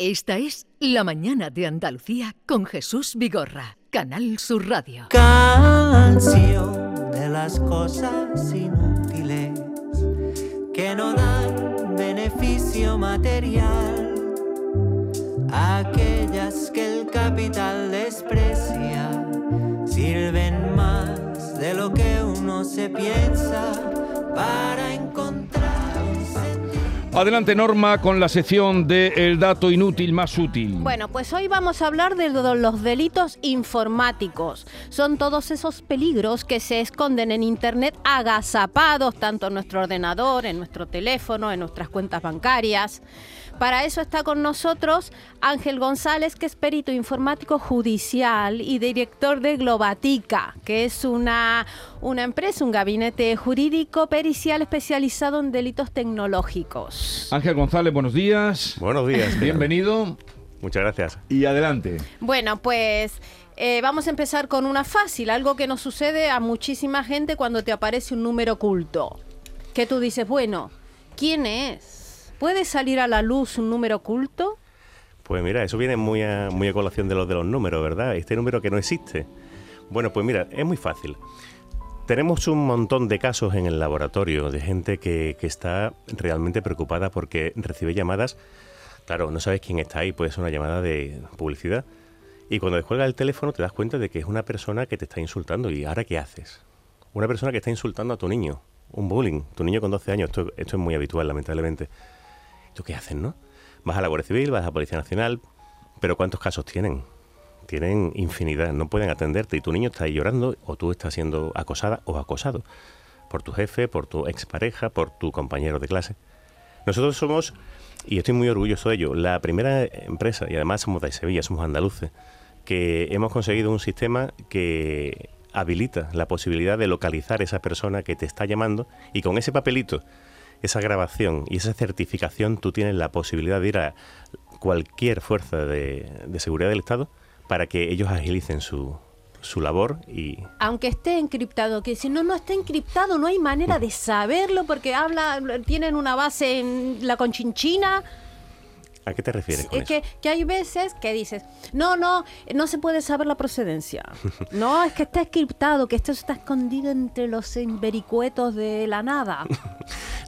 Esta es La Mañana de Andalucía con Jesús Vigorra, Canal Sur Radio. Canción de las cosas inútiles que no dan beneficio material. Aquellas que el capital desprecia sirven más de lo que uno se piensa para encontrar. Adelante Norma con la sección de El dato inútil más útil. Bueno, pues hoy vamos a hablar de lo- los delitos informáticos. Son todos esos peligros que se esconden en Internet agazapados tanto en nuestro ordenador, en nuestro teléfono, en nuestras cuentas bancarias. Para eso está con nosotros Ángel González, que es perito informático judicial y director de Globatica, que es una, una empresa, un gabinete jurídico pericial especializado en delitos tecnológicos. Ángel González, buenos días. Buenos días. Bienvenido Muchas gracias. y adelante. Bueno, pues eh, vamos a empezar con una fácil, algo que nos sucede a muchísima gente cuando te aparece un número oculto. Que tú dices, bueno, ¿quién es? ¿Puede salir a la luz un número oculto? Pues mira, eso viene muy a, muy a colación de los de los números, ¿verdad? Este número que no existe. Bueno, pues mira, es muy fácil. Tenemos un montón de casos en el laboratorio de gente que, que está realmente preocupada porque recibe llamadas. Claro, no sabes quién está ahí, puede ser una llamada de publicidad. Y cuando descuelga el teléfono te das cuenta de que es una persona que te está insultando. ¿Y ahora qué haces? Una persona que está insultando a tu niño. Un bullying. Tu niño con 12 años. Esto, esto es muy habitual, lamentablemente. ¿Tú qué haces, no? Vas a la Guardia Civil, vas a la Policía Nacional, pero ¿cuántos casos tienen? Tienen infinidad, no pueden atenderte y tu niño está ahí llorando o tú estás siendo acosada o acosado por tu jefe, por tu expareja, por tu compañero de clase. Nosotros somos, y estoy muy orgulloso de ello, la primera empresa, y además somos de Sevilla, somos andaluces, que hemos conseguido un sistema que habilita la posibilidad de localizar esa persona que te está llamando y con ese papelito esa grabación y esa certificación, tú tienes la posibilidad de ir a cualquier fuerza de, de seguridad del Estado para que ellos agilicen su, su labor y... Aunque esté encriptado, que si no, no está encriptado, no hay manera de saberlo porque habla, tienen una base en la conchinchina. ¿A qué te refieres con Es eso? que, hay veces que dices, no, no, no se puede saber la procedencia. No, es que está encriptado, que esto está escondido entre los vericuetos de la nada.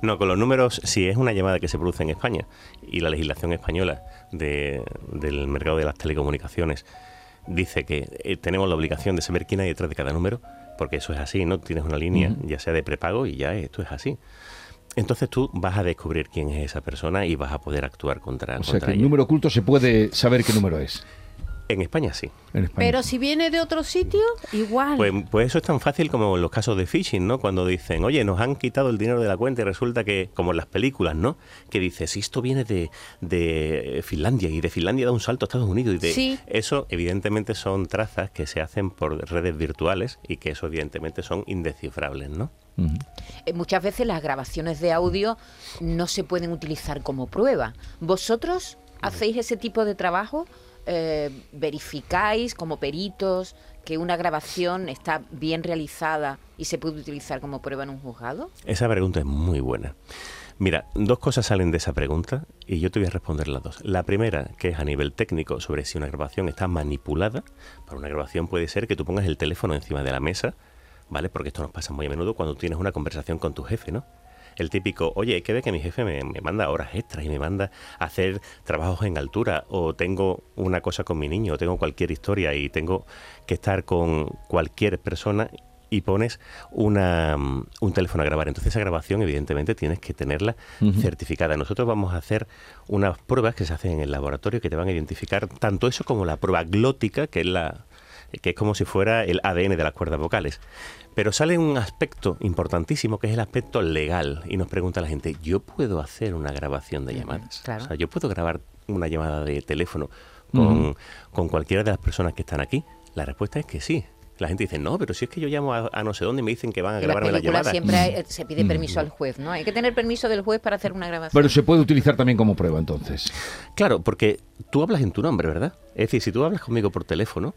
No, con los números, si es una llamada que se produce en España y la legislación española de- del mercado de las telecomunicaciones dice que eh, tenemos la obligación de saber quién hay detrás de cada número, porque eso es así, ¿no? Tienes una línea, ya sea de prepago y ya esto es así. Entonces tú vas a descubrir quién es esa persona y vas a poder actuar contra, O sea contra que el ella. número oculto se puede saber qué número es En España sí. en España. Pero si viene de otro sitio, igual. Pues, pues eso es tan fácil como en los casos de phishing, ¿no? Cuando dicen, oye, nos han quitado el dinero de la cuenta y resulta que, como en las películas, ¿no? Que dices, si esto viene de, de Finlandia y de Finlandia da un salto a Estados Unidos. Y de, Sí. Eso, evidentemente, son trazas que se hacen por redes virtuales y que eso, evidentemente, son indescifrables, ¿no? Eh, Muchas veces las grabaciones de audio no se pueden utilizar como prueba. ¿Vosotros hacéis ese tipo de trabajo? Eh, ¿Verificáis como peritos que una grabación está bien realizada y se puede utilizar como prueba en un juzgado? Esa pregunta es muy buena. Mira, dos cosas salen de esa pregunta y yo te voy a responder las dos. La primera, que es a nivel técnico, sobre si una grabación está manipulada. Para una grabación puede ser que tú pongas el teléfono encima de la mesa, ¿vale? Porque esto nos pasa muy a menudo cuando tienes una conversación con tu jefe, ¿no? El típico, oye, hay que ver que mi jefe me, me manda horas extras y me manda a hacer trabajos en altura, o tengo una cosa con mi niño, o tengo cualquier historia y tengo que estar con cualquier persona y pones una, mm, un teléfono a grabar. Entonces esa grabación evidentemente tienes que tenerla certificada. Nosotros vamos a hacer unas pruebas que se hacen en el laboratorio que te van a identificar tanto eso como la prueba glótica, que es la que es como si fuera el ADN de las cuerdas vocales. Pero sale un aspecto importantísimo que es el aspecto legal y nos pregunta la gente, ¿yo puedo hacer una grabación de llamadas? claro. O sea, ¿yo puedo grabar una llamada de teléfono con, con cualquiera de las personas que están aquí? La respuesta es que sí. La gente dice, no, pero si es que yo llamo a, a no sé dónde y me dicen que van a grabarme la película llamada. siempre hay- se pide permiso al juez, ¿no? Hay que tener permiso del juez para hacer una grabación. Pero se puede utilizar también como prueba entonces. Claro, porque tú hablas en tu nombre, ¿verdad? Es decir, si tú hablas conmigo por teléfono,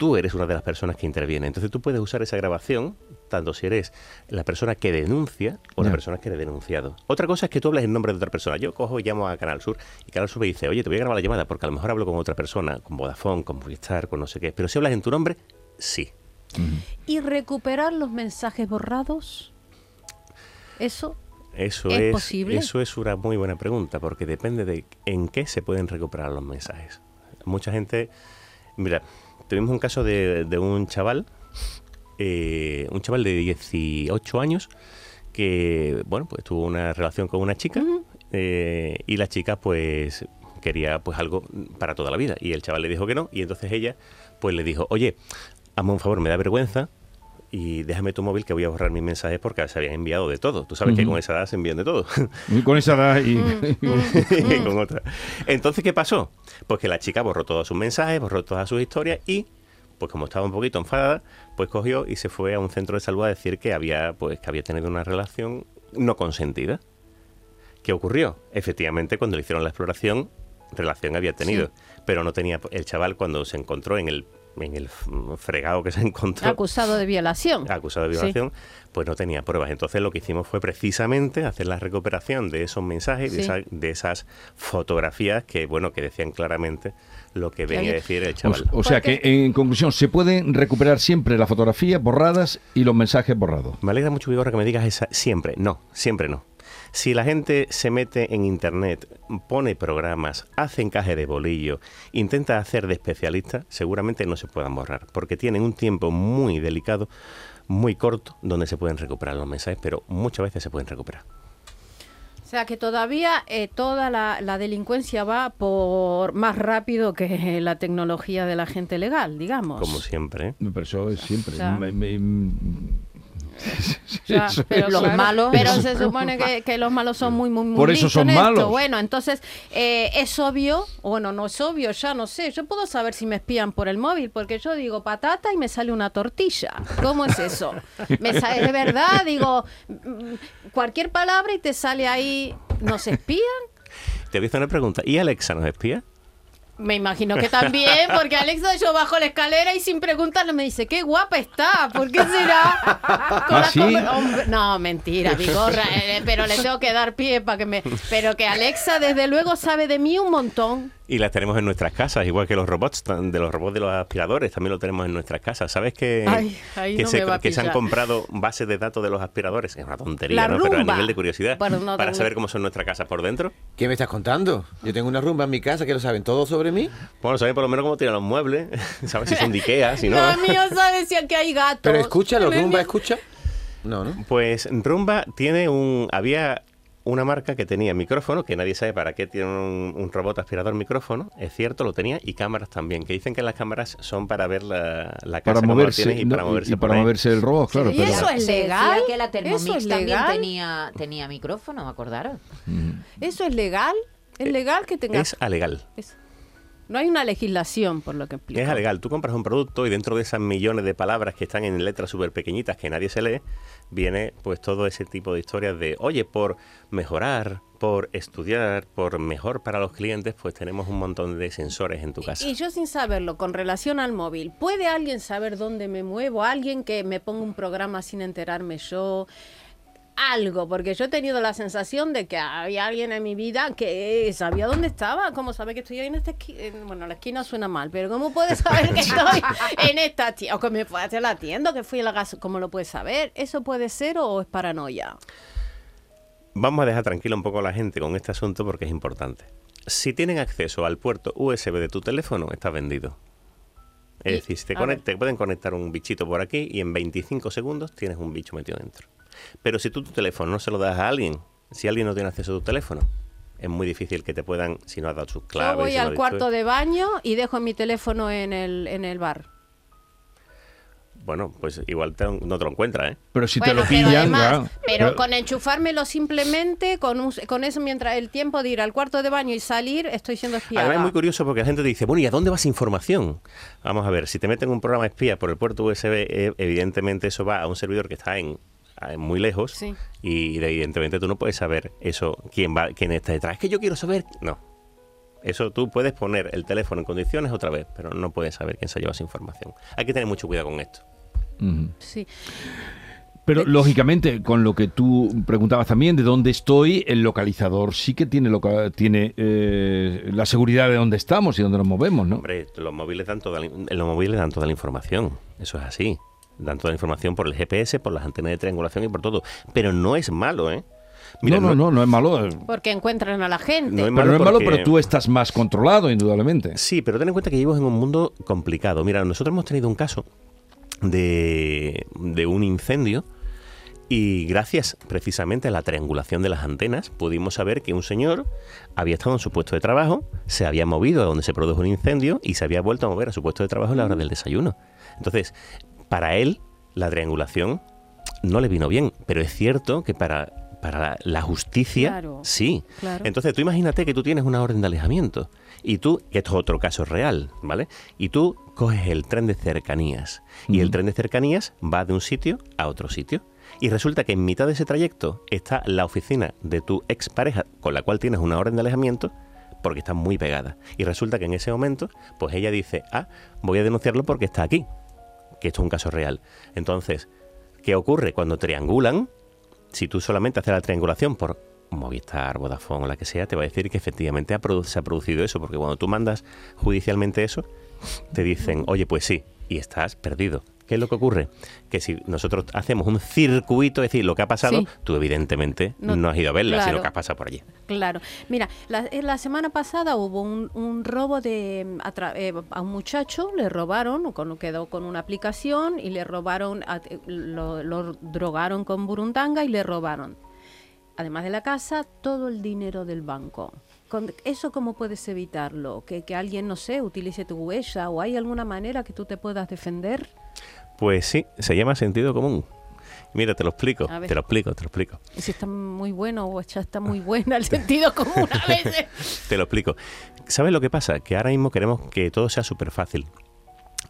tú eres una de las personas que interviene. Entonces tú puedes usar esa grabación, tanto si eres la persona que denuncia o la persona que eres denunciado. Otra cosa es que tú hables en nombre de otra persona. Yo cojo y llamo a Canal Sur y Canal Sur me dice, oye, te voy a grabar la llamada porque a lo mejor hablo con otra persona, con Vodafone, con Movistar, con no sé qué. Pero si hablas en tu nombre, sí. ¿Y recuperar los mensajes borrados? ¿Eso? Eso ¿Es es, posible? eso es una muy buena pregunta, porque depende de en qué se pueden recuperar los mensajes. Mucha gente, mira, tuvimos un caso de, de un chaval, eh, un chaval de 18 años, que, bueno, pues tuvo una relación con una chica eh, y la chica, pues, quería pues algo para toda la vida. Y el chaval le dijo que no, y entonces ella, pues, le dijo, oye, hazme un favor, me da vergüenza, y déjame tu móvil que voy a borrar mis mensajes porque se habían enviado de todo. Tú sabes que con esa edad se envían de todo. Y con esa edad y... Mm. con otra. Entonces, ¿qué pasó? Pues que la chica borró todos sus mensajes, borró todas sus historias y, pues como estaba un poquito enfadada, pues cogió y se fue a un centro de salud a decir que había, pues, que había tenido una relación no consentida. ¿Qué ocurrió? Efectivamente, cuando le hicieron la exploración, relación había tenido, pero no tenía el chaval cuando se encontró en el en el fregado que se encontró Acusado de violación. acusado de Sí. violación, pues no tenía pruebas. Entonces lo que hicimos fue precisamente hacer la recuperación de esos mensajes, de, Sí. esa- de esas fotografías que, bueno, que decían claramente lo que venía a decir el O, chaval. o sea que, en conclusión, se pueden recuperar siempre las fotografías borradas y los mensajes borrados. Me alegra mucho, Vigorra, que me digas esa. Siempre, no, siempre no. Si la gente se mete en internet, pone programas, hace encaje de bolillo, intenta hacer de especialista, seguramente no se puedan borrar, porque tienen un tiempo muy delicado, muy corto, donde se pueden recuperar los mensajes, pero muchas veces se pueden recuperar. O sea que todavía eh, toda la, la delincuencia va por más rápido que la tecnología de la gente legal, digamos. Como siempre. ¿eh? Pero eso es siempre. O sea, Me- me- O sea, Eso pero Los malos- Pero se supone que, que los malos son muy, muy, muy Por eso son en esto. malos. Bueno, entonces eh, es obvio, bueno, no es obvio, ya no sé. Yo puedo saber si me espían por el móvil, porque yo digo patata y me sale una tortilla. ¿Cómo es eso? Me sale de verdad, digo mm, cualquier palabra y te sale ahí, ¿nos espían? Te voy a hacer una pregunta. ¿Y Alexa nos espía? Me imagino que también, porque Alexa yo bajo la escalera y sin preguntarle me dice, qué guapa está, ¿por qué será? Con ¿Ah, sí? Hombre, no, mentira, Vigorra, eh, pero le tengo que dar pie para que me... Pero que Alexa desde luego sabe de mí un montón. Y las tenemos en nuestras casas, igual que los robots, de los robots de los aspiradores, también lo tenemos en nuestras casas. ¿Sabes que, Ay, que, no se, que se han comprado bases de datos de los aspiradores? Es una tontería, La ¿no? Pero a nivel de curiosidad, Bueno, no para tengo- saber cómo son nuestras casas por dentro. ¿Qué me estás contando? Yo tengo una rumba en mi casa que lo saben todo sobre mí. Bueno, saben por lo menos cómo tiran los muebles, sabes si son de Ikea, si no. La mía sabe si aquí hay gatos. Pero escúchalo, La rumba, escucha. No, ¿no? Pues Rumba tiene un... Había una marca que tenía micrófono, que nadie sabe para qué tiene un, un robot aspirador micrófono, es cierto, lo tenía, y cámaras también, que dicen que las cámaras son para ver la, la casa para la moverse, tienes y no, para moverse y por para ahí. moverse el robot, claro. ¿Y pero- eso es legal? que la ¿Eso Thermomix es también legal? tenía, tenía micrófono, ¿me acordaron? ¿Eso es legal? ¿Es legal que tenga... Es alegal. Es- No hay una legislación, por lo que explico. Es alegal. Tú compras un producto y dentro de esas millones de palabras que están en letras súper pequeñitas que nadie se lee, viene pues todo ese tipo de historias de, oye, por mejorar, por estudiar, por mejor para los clientes, pues tenemos un montón de sensores en tu casa. Y yo sin saberlo, con relación al móvil, ¿puede alguien saber dónde me muevo? ¿Alguien que me ponga un programa sin enterarme yo? Algo, porque yo he tenido la sensación de que había alguien en mi vida que sabía dónde estaba. ¿Cómo sabe que estoy ahí en esta esquina? Bueno, la esquina suena mal, pero ¿cómo puede saber que estoy en esta tienda? O que me fue hacia la tienda, que fui a la gas. ¿Cómo lo puede saber? ¿Eso puede ser o es paranoia? Vamos a dejar tranquila un poco a la gente con este asunto porque es importante. Si tienen acceso al puerto USB de tu teléfono, está vendido. Es Y- decir, si te, te pueden conectar un bichito por aquí y en 25 segundos tienes un bicho metido dentro. Pero si tú tu teléfono no se lo das a alguien, si alguien no tiene acceso a tu teléfono, es muy difícil que te puedan, si no has dado sus claves. yo voy si al cuarto de baño y dejo mi teléfono en el, en el bar. Bueno, pues igual te- no te lo encuentras, ¿eh? Pero si Bueno, te lo pero pillan, además- claro. pero Pero- con enchufármelo simplemente, con, un- con eso mientras el tiempo de ir al cuarto de baño y salir, estoy siendo espiada. Además es muy curioso porque la gente te dice, bueno, ¿y a dónde va esa información? Vamos a ver, si te meten un programa espía por el puerto USB, eh, evidentemente eso va a un servidor que está en, muy lejos Sí. y de- evidentemente tú no puedes saber eso, quién va, quién está detrás. Es que yo quiero saber... No, Eso tú puedes poner el teléfono en condiciones otra vez, pero no puedes saber quién se ha llevado esa información. Hay que tener mucho cuidado con esto. Sí. Pero lógicamente, con lo que tú preguntabas también, de dónde estoy, el localizador sí que tiene, loca- tiene eh, la seguridad de dónde estamos y dónde nos movemos, ¿no? Hombre, los móviles dan toda la, los móviles dan toda la información. Eso es así. Dan toda la información por el GPS, por las antenas de triangulación y por todo. Pero no es malo, ¿eh? Mira, no, no, no, no es malo. eh, Porque encuentran a la gente. No es Pero no es malo, porque- pero tú estás más controlado, indudablemente. Sí, pero ten en cuenta que vivimos en un mundo complicado. Mira, nosotros hemos tenido un caso de, de un incendio y gracias precisamente a la triangulación de las antenas pudimos saber que un señor había estado en su puesto de trabajo, se había movido a donde se produjo un incendio y se había vuelto a mover a su puesto de trabajo a la hora del desayuno. Entonces, para él, la triangulación no le vino bien, pero es cierto que para, para la, justicia, Claro, sí. claro. Entonces, tú imagínate que tú tienes una orden de alejamiento y tú, esto es otro caso real, ¿vale? Y tú coges el tren de cercanías y el tren de cercanías va de un sitio a otro sitio. Y resulta que en mitad de ese trayecto está la oficina de tu expareja con la cual tienes una orden de alejamiento porque está muy pegada. Y resulta que en ese momento, pues ella dice, ah, voy a denunciarlo porque está aquí, que esto es un caso real. Entonces, ¿qué ocurre? Cuando triangulan, si tú solamente haces la triangulación por Movistar, Vodafone o la que sea, te va a decir que efectivamente ha se ha producido eso, porque cuando tú mandas judicialmente eso, te dicen, oye, pues sí, y estás perdido. ¿Qué es lo que ocurre? Que si nosotros hacemos un circuito, es decir, lo que ha pasado, Sí. tú evidentemente no, No- has ido a verla, claro. sino que has pasado por allí. Claro. Mira, la, la semana pasada hubo un, un robo de mm, a, tra- eh, a un muchacho, le robaron, con, quedó con una aplicación y le robaron, a- eh, lo, lo drogaron con burundanga y le robaron, además de la casa, todo el dinero del banco. Con ¿Eso cómo puedes evitarlo? ¿Que, que alguien, no sé, utilice tu huella o hay alguna manera que tú te puedas defender? Pues sí, se llama sentido común. Mira, te lo explico, te lo explico, te lo explico. Y si está muy bueno o ya está muy buena el sentido común a veces. Te lo explico. ¿Sabes lo que pasa? Que ahora mismo queremos que todo sea súper fácil.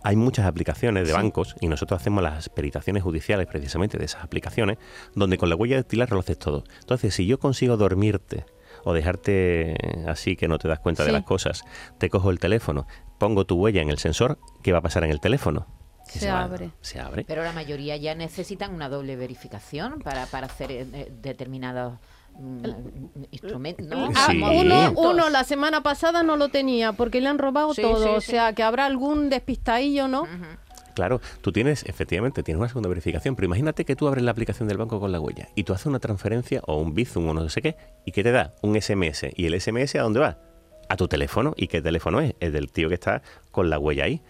Hay muchas aplicaciones de bancos y nosotros hacemos las peritaciones judiciales precisamente de esas aplicaciones, donde con la huella dactilar lo haces todo. Entonces, si yo consigo dormirte o dejarte así que no te das cuenta de las cosas, te cojo el teléfono, pongo tu huella en el sensor, ¿qué va a pasar en el teléfono? Que Se va- abre. Se abre. Pero la mayoría ya necesitan una doble verificación para, para hacer eh, eh, determinados mm, instrumentos. ¿no? Ah, Sí. uno, la semana pasada no lo tenía porque le han robado Sí, todo. sí, o sea, que habrá algún despistadillo, ¿no? Claro, tú tienes, efectivamente, tienes una segunda verificación, pero imagínate que tú abres la aplicación del banco con la huella y tú haces una transferencia o un Bizum o no sé qué, y que te da un SMS. ¿Y el SMS a dónde va? A tu teléfono. ¿Y qué teléfono es? El del tío que está con la huella ahí.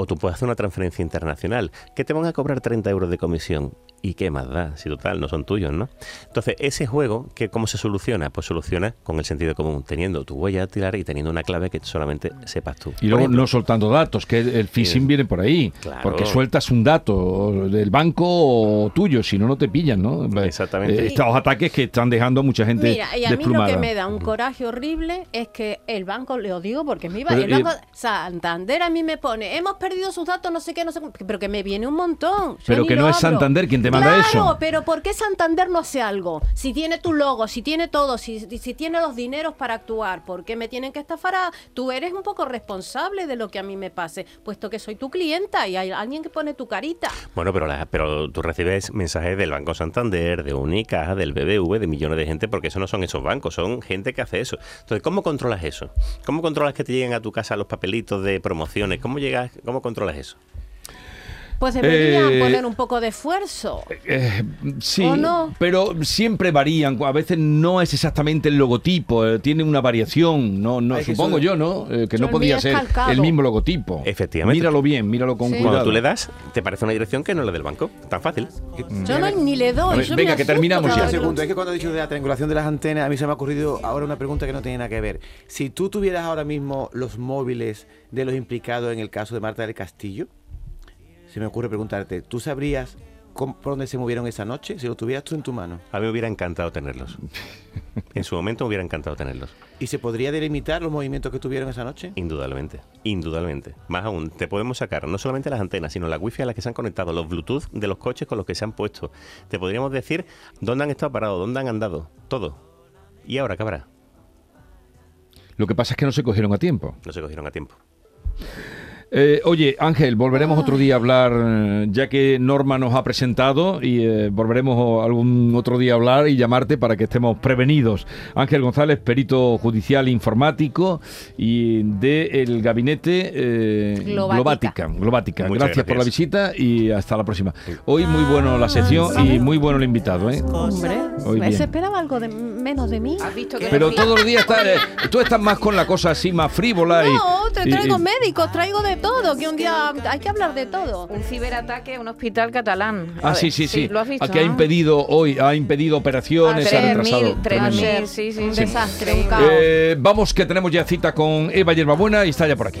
O tú puedes hacer una transferencia internacional, que te van a cobrar 30 euros de comisión. ¿Y qué más da? Si total, no son tuyos, ¿no? Entonces, ese juego, ¿qué, ¿cómo se soluciona? Pues soluciona con el sentido común, teniendo tu huella dactilar y teniendo una clave que solamente sepas tú. Y Por luego ejemplo, no soltando datos, que el phishing viene por ahí. Claro. Porque sueltas un dato del banco o tuyo, si no, no te pillan, ¿no? Exactamente. Eh, estos ataques que están dejando a mucha gente Mira, y a mí lo que me da un coraje horrible es que el banco, le digo porque me iba, Pero, el banco eh, Santander a mí me pone, hemos perdido sus datos, no sé qué, no sé cómo", pero que me viene un montón. Yo Pero que lo no es. Santander quien te Claro, eso. pero ¿por qué Santander no hace algo? Si tiene tu logo, si tiene todo, si, si tiene los dineros para actuar, ¿por qué me tienen que estafar? a- Tú eres un poco responsable de lo que a mí me pase, puesto que soy tu clienta y hay alguien que pone tu carita. Bueno, pero, la- pero tú recibes mensajes del Banco Santander, de Unicaja, del BBV, de millones de gente, porque eso no son esos bancos, son gente que hace eso. Entonces, ¿cómo controlas eso? ¿Cómo controlas que te lleguen a tu casa los papelitos de promociones? ¿Cómo llegas, cómo controlas eso? Pues deberían Eh, poner un poco de esfuerzo. Eh, sí, ¿O no? pero siempre varían. A veces no es exactamente el logotipo, eh, tiene una variación. No, no Ay, supongo eso- yo, ¿no? Eh, que Yo no podía ser calcado. el mismo logotipo. Efectivamente. Míralo bien, míralo con Sí. cuidado. Cuando tú le das, te parece una dirección que no es la del banco. Tan fácil. Yo no, ni le doy. A ver, yo venga, me que terminamos ya. Segundo, es que cuando he dicho de la triangulación de las antenas, a mí se me ha ocurrido ahora una pregunta que no tiene nada que ver. Si tú tuvieras ahora mismo los móviles de los implicados en el caso de Marta del Castillo, se me ocurre preguntarte, ¿tú sabrías cómo- por dónde se movieron esa noche? Si lo tuvieras tú en tu mano. A mí me hubiera encantado tenerlos. En su momento me hubiera encantado tenerlos. ¿Y se podría delimitar los movimientos que tuvieron esa noche? Indudablemente, indudablemente. Más aún, te podemos sacar no solamente las antenas, sino la wifi a las que se han conectado, los Bluetooth de los coches con los que se han puesto. Te podríamos decir dónde han estado parados, dónde han andado, todo. ¿Y ahora qué habrá? Lo que pasa es que no se cogieron a tiempo. No se cogieron a tiempo. Eh, oye, Ángel, volveremos otro día a hablar, eh, ya que Norma nos ha presentado, y eh, volveremos algún otro día a hablar y llamarte para que estemos prevenidos. Ángel González, perito judicial informático y del gabinete eh. Globatica. Muchas Gracias, por la visita y hasta la próxima. Hoy muy bueno la sección y muy bueno el invitado. ¿eh? Hombre, Hoy bien. ¿se esperaba algo de, menos de mí? ¿Has visto que Pero todos los días está, eh, tú estás más con la cosa así más frívola y... No, te traigo y- médicos, traigo de todo, que un día hay que hablar de todo. un ciberataque a un hospital catalán? A Ah, ver, sí, sí, sí. ¿Lo has visto? Aquí ha impedido hoy, ha impedido operaciones, Ah, ha retrasado. 3.000, Tremendo. 3.000, sí, sí. Un sí. desastre, un Sí. caos. Eh, vamos que tenemos ya cita con Eva Yerbabuena y está ya por aquí.